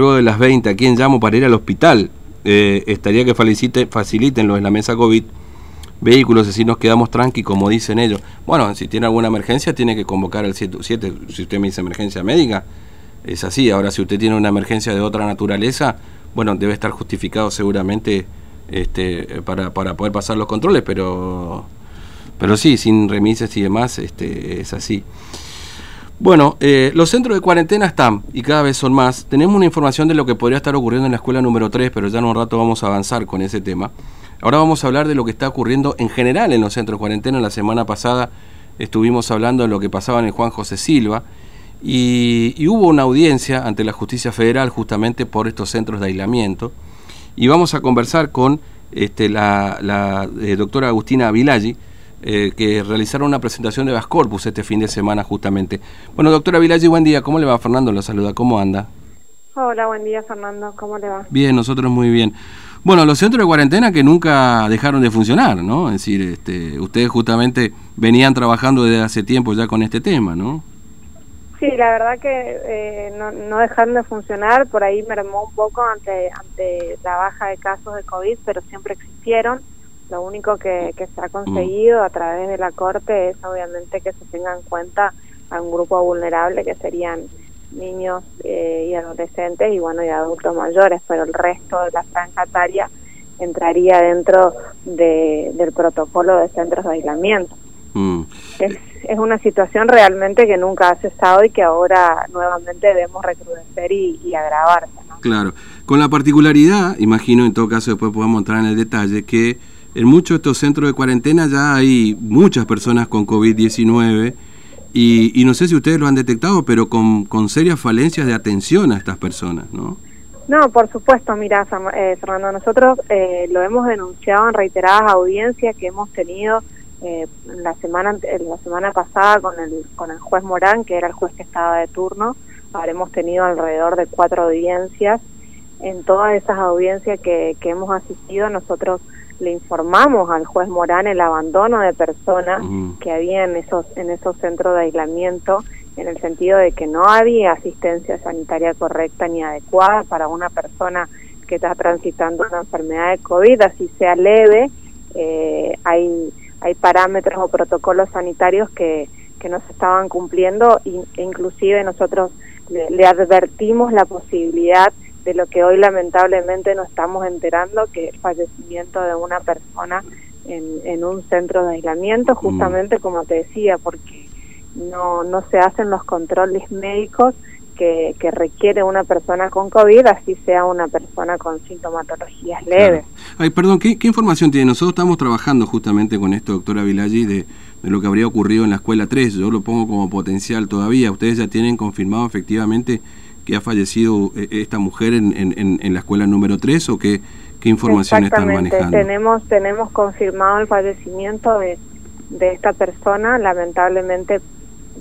luego de las 20, ¿a quién llamo para ir al hospital? Eh, estaría que facilite, faciliten los en la mesa COVID vehículos, así nos quedamos tranqui, como dicen ellos. Bueno, si tiene alguna emergencia, tiene que convocar al 77. Si usted me dice emergencia médica, es así. Ahora, si usted tiene una emergencia de otra naturaleza, bueno, debe estar justificado seguramente este, para, para poder pasar los controles, pero, pero sí, sin remises y demás, este, es así. Bueno, eh, los centros de cuarentena están y cada vez son más. Tenemos una información de lo que podría estar ocurriendo en la escuela número 3, pero ya en un rato vamos a avanzar con ese tema. Ahora vamos a hablar de lo que está ocurriendo en general en los centros de cuarentena. La semana pasada estuvimos hablando de lo que pasaba en Juan José Silva y, hubo una audiencia ante la justicia federal justamente por estos centros de aislamiento. Y vamos a conversar con este, la, eh, doctora Agustina Vilaggi, eh, que realizaron una presentación de Vascorpus este fin de semana justamente. Bueno, doctora Vilaggi, buen día. ¿Cómo le va Fernando? La saluda. ¿Cómo anda? Hola, buen día Fernando. ¿Cómo le va? Bien, nosotros muy bien. Bueno, los centros de cuarentena que nunca dejaron de funcionar, ¿no? Es decir, este, ustedes justamente venían trabajando desde hace tiempo ya con este tema, ¿no? Sí, la verdad que eh, no, no dejaron de funcionar, por ahí mermó un poco ante, ante la baja de casos de COVID, pero siempre existieron lo único que, se ha conseguido a través de la Corte es obviamente que se tenga en cuenta a un grupo vulnerable que serían niños eh, y adolescentes y bueno y adultos mayores, pero el resto de la franja etaria entraría dentro de, del protocolo de centros de aislamiento. Mm. Es, es, una situación realmente que nunca ha cesado y que ahora nuevamente debemos recrudecer y, y agravarse. Claro, con la particularidad, imagino en todo caso después podemos entrar en el detalle, que en muchos de estos centros de cuarentena ya hay muchas personas con COVID-19 y, no sé si ustedes lo han detectado, pero con, con serias falencias de atención a estas personas, ¿no? No, por supuesto, mira, eh, Fernando, nosotros eh, lo hemos denunciado en reiteradas audiencias que hemos tenido eh, la semana la semana pasada con el con el juez Morán, que era el juez que estaba de turno, habremos tenido alrededor de cuatro audiencias. En todas esas audiencias que, que hemos asistido, nosotros le informamos al juez Morán el abandono de personas que había en esos, en esos centros de aislamiento, en el sentido de que no había asistencia sanitaria correcta ni adecuada para una persona que está transitando una enfermedad de COVID, así sea leve, eh, hay, hay parámetros o protocolos sanitarios que, que no se estaban cumpliendo e inclusive nosotros le advertimos la posibilidad de lo que hoy lamentablemente nos estamos enterando, que el fallecimiento de una persona en, en un centro de aislamiento, mm. justamente como te decía, porque no, no se hacen los controles médicos que, que, requiere una persona con COVID, así sea una persona con sintomatologías leves. Ay, perdón, ¿qué, información tiene? Nosotros estamos trabajando justamente con esto, doctora Vilaggi, de, de, lo que habría ocurrido en la escuela 3. Yo lo pongo como potencial todavía. Ustedes ya tienen confirmado efectivamente que ha fallecido eh, esta mujer en, en, en la escuela número 3 o qué, qué información están manejando? Tenemos, tenemos confirmado el fallecimiento de, de esta persona, lamentablemente,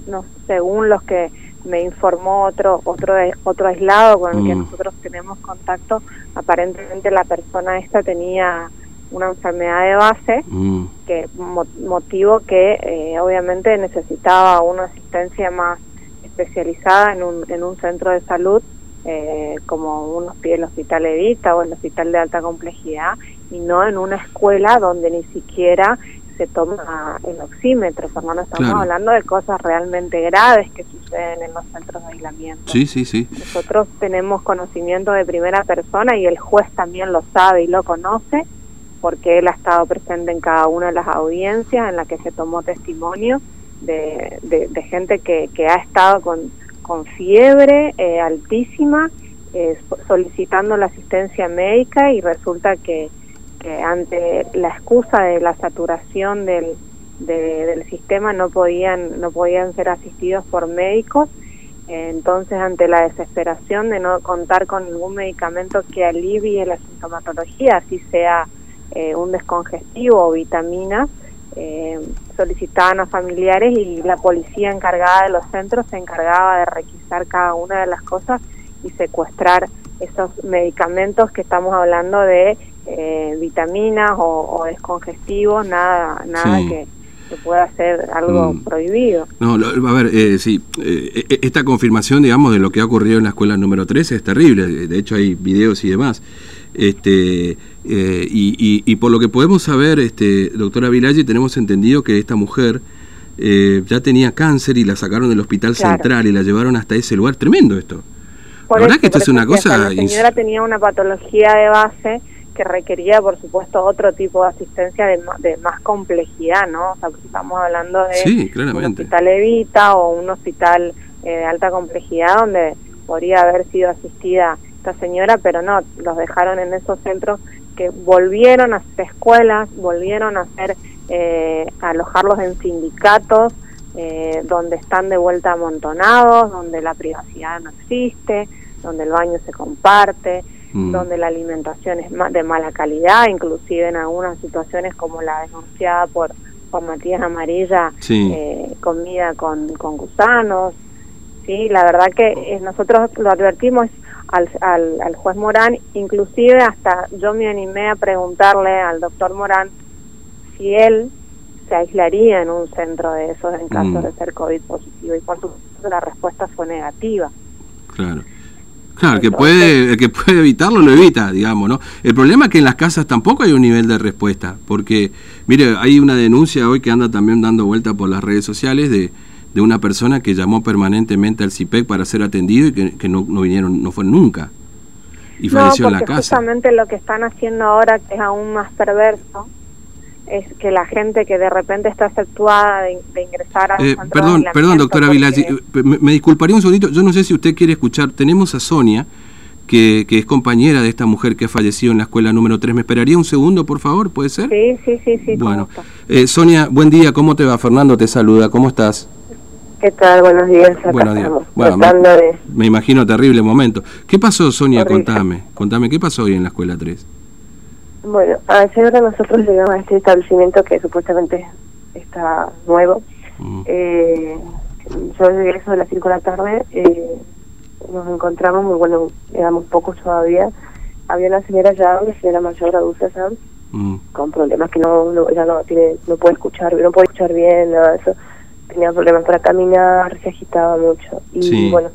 no, según los que me informó otro otro otro aislado con el que mm. nosotros tenemos contacto, aparentemente la persona esta tenía una enfermedad de base, mm. que motivo que eh, obviamente necesitaba una asistencia más especializada en un, en un centro de salud eh, como un, el Hospital Evita o el Hospital de Alta Complejidad y no en una escuela donde ni siquiera se toma el oxímetro, Fernando, estamos hablando de cosas realmente graves que suceden en los centros de aislamiento. Sí, sí, sí. Nosotros tenemos conocimiento de primera persona y el juez también lo sabe y lo conoce porque él ha estado presente en cada una de las audiencias en las que se tomó testimonio de, de, gente que, que, ha estado con, con fiebre eh, altísima eh, solicitando la asistencia médica y resulta que, que, ante la excusa de la saturación del, del sistema no podían no podían ser asistidos por médicos entonces ante la desesperación de no contar con ningún medicamento que alivie la sintomatología así sea eh, un descongestivo o vitaminas eh, solicitaban a familiares y la policía encargada de los centros se encargaba de requisar cada una de las cosas y secuestrar esos medicamentos que estamos hablando de eh, vitaminas o, descongestivos, nada, nada que, que pueda ser algo mm. prohibido. No, a ver, eh, sí, eh, e, esta confirmación, digamos, de lo que ha ocurrido en la escuela número 13 es terrible, de hecho hay videos y demás. Este, eh, y, y, por lo que podemos saber, este, doctora Vilalle, tenemos entendido que esta mujer ya tenía cáncer y la sacaron del hospital central y la llevaron hasta ese lugar. Tremendo esto. la verdad que esto es una cosa... La señora tenía una patología de base que requería, por supuesto, otro tipo de asistencia de, de más complejidad, ¿no? O sea, estamos hablando de un hospital Evita o un hospital eh, de alta complejidad donde podría haber sido asistida esta señora, pero no, los dejaron en esos centros que volvieron a hacer escuelas, volvieron a hacer, eh, alojarlos en sindicatos, eh, donde están de vuelta amontonados, donde la privacidad no existe, donde el baño se comparte, Mm. donde la alimentación es de mala calidad, inclusive en algunas situaciones como la denunciada por, Matías Amarilla, eh, comida con, con gusanos. Sí, la verdad que nosotros lo advertimos al, al, al, juez Morán, inclusive hasta yo me animé a preguntarle al doctor Morán si él se aislaría en un centro de esos en caso mm. de ser COVID positivo y por supuesto la respuesta fue negativa. Claro. Claro, el que puede, el que puede evitarlo lo evita, digamos, ¿no? El problema es que en las casas tampoco hay un nivel de respuesta, porque, mire, hay una denuncia hoy que anda también dando vuelta por las redes sociales de, de una persona que llamó permanentemente al CIPEC para ser atendido y que, no, no, vinieron, no fue nunca. Y falleció en la casa. Justamente lo que están haciendo ahora, que es aún más perverso, es que la gente que de repente está efectuada de, ingresar a eh, Perdón, perdón, doctora Vilaggi, eh, me, disculparía un segundito, yo no sé si usted quiere escuchar, tenemos a Sonia, que, que, es compañera de esta mujer que ha fallecido en la escuela número 3. ¿Me esperaría un segundo, por favor? ¿Puede ser? Sí, sí, sí. sí bueno, eh, Sonia, buen día, ¿cómo te va? Fernando te saluda, ¿cómo estás? ¿Qué tal? Buenos días. Buenos días. Bueno, me, imagino terrible momento. ¿Qué pasó, Sonia? Contame, contame, ¿qué pasó hoy en la escuela 3? Bueno, ahora nosotros llegamos a este establecimiento que supuestamente está nuevo. Mm. Eh, yo llegué eso de las 5 de la tarde, eh, nos encontramos, muy bueno, éramos pocos todavía. Había una señora ya, una señora mayor adulta ya, mm. con problemas que no, no, ya no tiene, no puede escuchar, no puede escuchar bien, nada de eso. Tenía problemas para caminar, se agitaba mucho. Y bueno,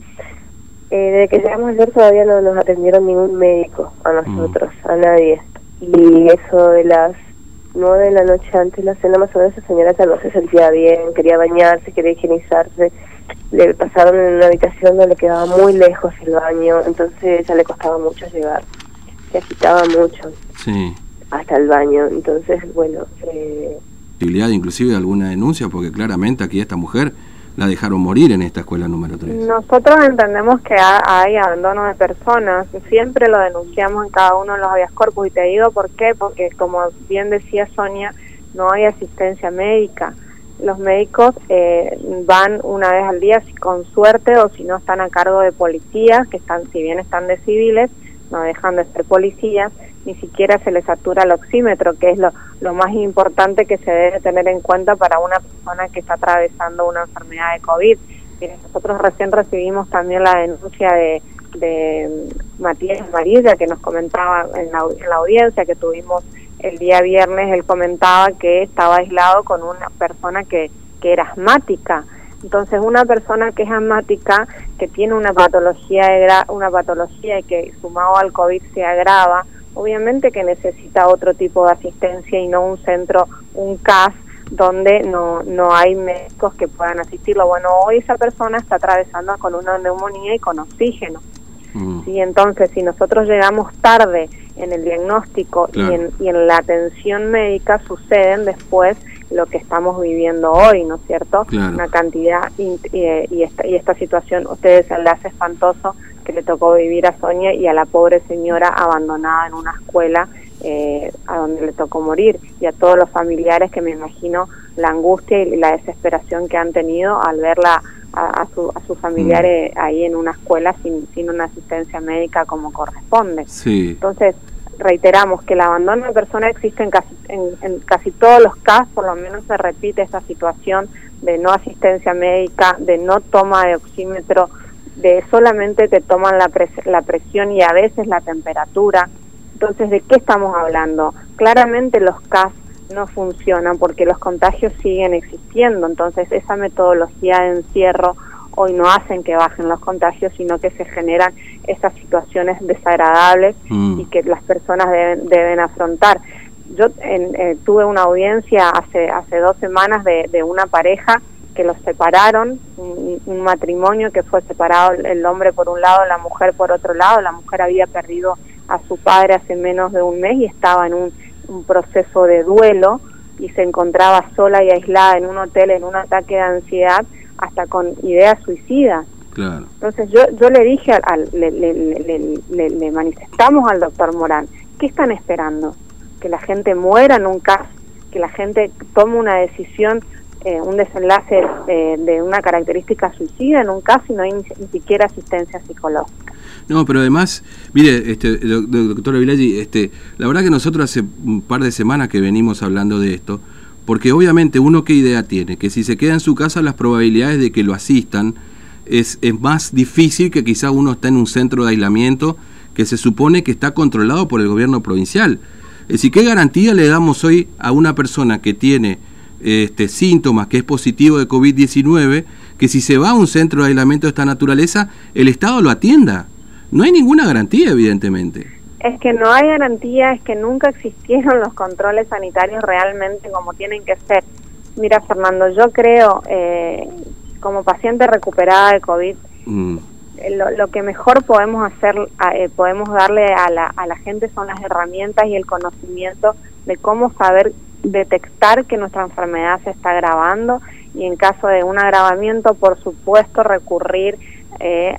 eh, desde que llegamos ayer todavía no nos atendieron ningún médico a nosotros, mm. a nadie y eso de las nueve de la noche antes de la cena más o menos esa señora ya no se sentía bien, quería bañarse, quería higienizarse, le pasaron en una habitación donde quedaba muy lejos el baño, entonces ya le costaba mucho llegar, se agitaba mucho sí. hasta el baño, entonces bueno... Eh, inclusive de alguna denuncia, porque claramente aquí esta mujer la dejaron morir en esta escuela número 3. Nosotros entendemos que hay abandono de personas, siempre lo denunciamos en cada uno de los habeas corpus y te digo por qué, porque como bien decía Sonia, no hay asistencia médica. Los médicos eh, van una vez al día con suerte o si no están a cargo de policías, que están, si bien están de civiles, no dejan de ser policías, ni siquiera se les satura el oxímetro, que es lo, más importante que se debe tener en cuenta para una persona que está atravesando una enfermedad de COVID. nosotros recién recibimos también la denuncia de, de Matías Marilla, que nos comentaba en la, en la audiencia que tuvimos el día viernes, él comentaba que estaba aislado con una persona que, que era asmática. Entonces, una persona que es asmática, que tiene una patología, de una patología y que sumado al COVID se agrava, obviamente que necesita otro tipo de asistencia y no un centro, un CAS, donde no, no hay médicos que puedan asistirlo. Bueno, hoy esa persona está atravesando con una neumonía y con oxígeno. Mm. Y entonces, si nosotros llegamos tarde en el diagnóstico y, en, y en la atención médica, suceden después lo que estamos viviendo hoy, ¿no es cierto? Una cantidad y, y, esta, y esta situación, ustedes se le hace espantoso que le tocó vivir a Sonia y a la pobre señora abandonada en una escuela eh, a donde le tocó morir y a todos los familiares que me imagino la angustia y la desesperación que han tenido al verla a, su, a sus familiares mm. ahí en una escuela sin, sin una asistencia médica como corresponde. Entonces, reiteramos que el abandono de personas existe en casi, en, casi todos los casos, por lo menos se repite esta situación de no asistencia médica, de no toma de oxímetro, de solamente te toman la, la presión y a veces la temperatura. Entonces, ¿de qué estamos hablando? Claramente los CAS no funcionan porque los contagios siguen existiendo. Entonces, esa metodología de encierro hoy no hacen que bajen los contagios, sino que se generan esas situaciones desagradables mm. y que las personas deben, deben afrontar. Yo eh, tuve una audiencia hace, hace dos semanas de, de una pareja que los separaron, un, matrimonio que fue separado el hombre por un lado, la mujer por otro lado, la mujer había perdido a su padre hace menos de un mes y estaba en un, un proceso de duelo y se encontraba sola y aislada en un hotel en un ataque de ansiedad hasta con ideas suicidas. Claro. Entonces yo, yo le dije, al, le, le, le, manifestamos al doctor Morán, ¿qué están esperando? Que la gente muera en un caso, que la gente tome una decisión, eh, un desenlace eh, de una característica suicida en un caso y no hay ni, siquiera asistencia psicológica. No, pero además, mire, este, doctora Vilaggi, este, la verdad que nosotros hace un par de semanas que venimos hablando de esto, porque obviamente uno qué idea tiene, que si se queda en su casa las probabilidades de que lo asistan es, es más difícil que quizá uno está en un centro de aislamiento que se supone que está controlado por el gobierno provincial. Es decir, ¿qué garantía le damos hoy a una persona que tiene este, síntomas, que es positivo de COVID-19, que si se va a un centro de aislamiento de esta naturaleza, el Estado lo atienda? No hay ninguna garantía, evidentemente es que no hay garantía, es que nunca existieron los controles sanitarios realmente como tienen que ser. Mira, Fernando, yo creo, eh, como paciente recuperada de COVID, mm. eh, lo, que mejor podemos hacer, eh, podemos darle a la, a la gente son las herramientas y el conocimiento de cómo saber detectar que nuestra enfermedad se está agravando y en caso de un agravamiento, por supuesto, recurrir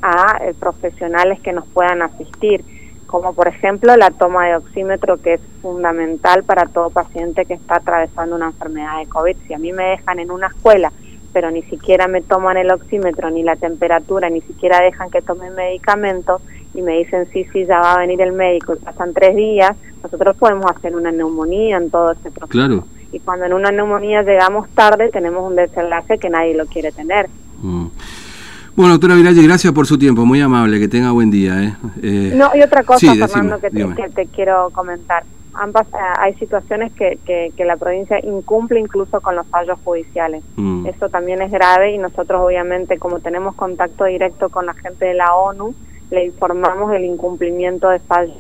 a profesionales que nos puedan asistir como por ejemplo la toma de oxímetro que es fundamental para todo paciente que está atravesando una enfermedad de COVID. Si a mí me dejan en una escuela, pero ni siquiera me toman el oxímetro, ni la temperatura, ni siquiera dejan que tomen medicamentos y me dicen sí, sí, ya va a venir el médico y pasan tres días, nosotros podemos hacer una neumonía en todo ese proceso. Claro. Y cuando en una neumonía llegamos tarde, tenemos un desenlace que nadie lo quiere tener. Mm. Bueno, doctora Viralle, gracias por su tiempo, muy amable, que tenga buen día. ¿eh? eh no, y otra cosa, Fernando, que, te, quiero comentar. Ambas, eh, hay situaciones que, que, la provincia incumple incluso con los fallos judiciales. Mm. Eso también es grave y nosotros obviamente como tenemos contacto directo con la gente de la ONU, le informamos del incumplimiento de fallos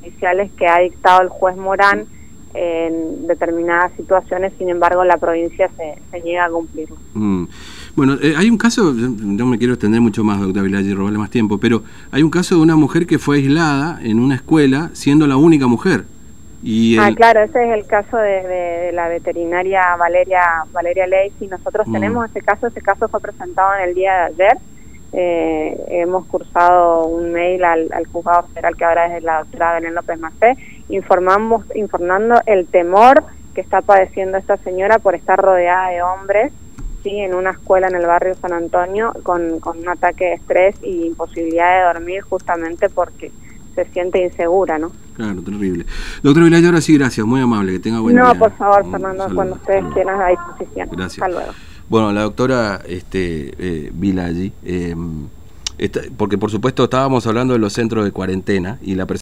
judiciales que ha dictado el juez Morán en determinadas situaciones, sin embargo la provincia se, se niega a cumplirlo. Mm. Bueno, eh, hay un caso, no me quiero extender mucho más, doctora Vilaggi, y robarle más tiempo, pero hay un caso de una mujer que fue aislada en una escuela siendo la única mujer. Y Ah, claro, ese es el caso de, la veterinaria Valeria Valeria Lacey. Nosotros mm. tenemos ese caso, ese caso fue presentado en el día de ayer. Eh, hemos cursado un mail al, juzgado federal que ahora es la doctora Belén López Macé, informamos, informando el temor que está padeciendo esta señora por estar rodeada de hombres sí, en una escuela en el barrio San Antonio con, con un ataque de estrés y imposibilidad de dormir justamente porque se siente insegura, ¿no? Claro, terrible. Doctor Vilay, ahora sí, gracias, muy amable, que tenga buen no, día. No, por favor, Fernando, cuando ustedes quieran a disposición. Gracias. Hasta luego. Bueno, la doctora este, eh, eh, porque por supuesto estábamos hablando de los centros de cuarentena y la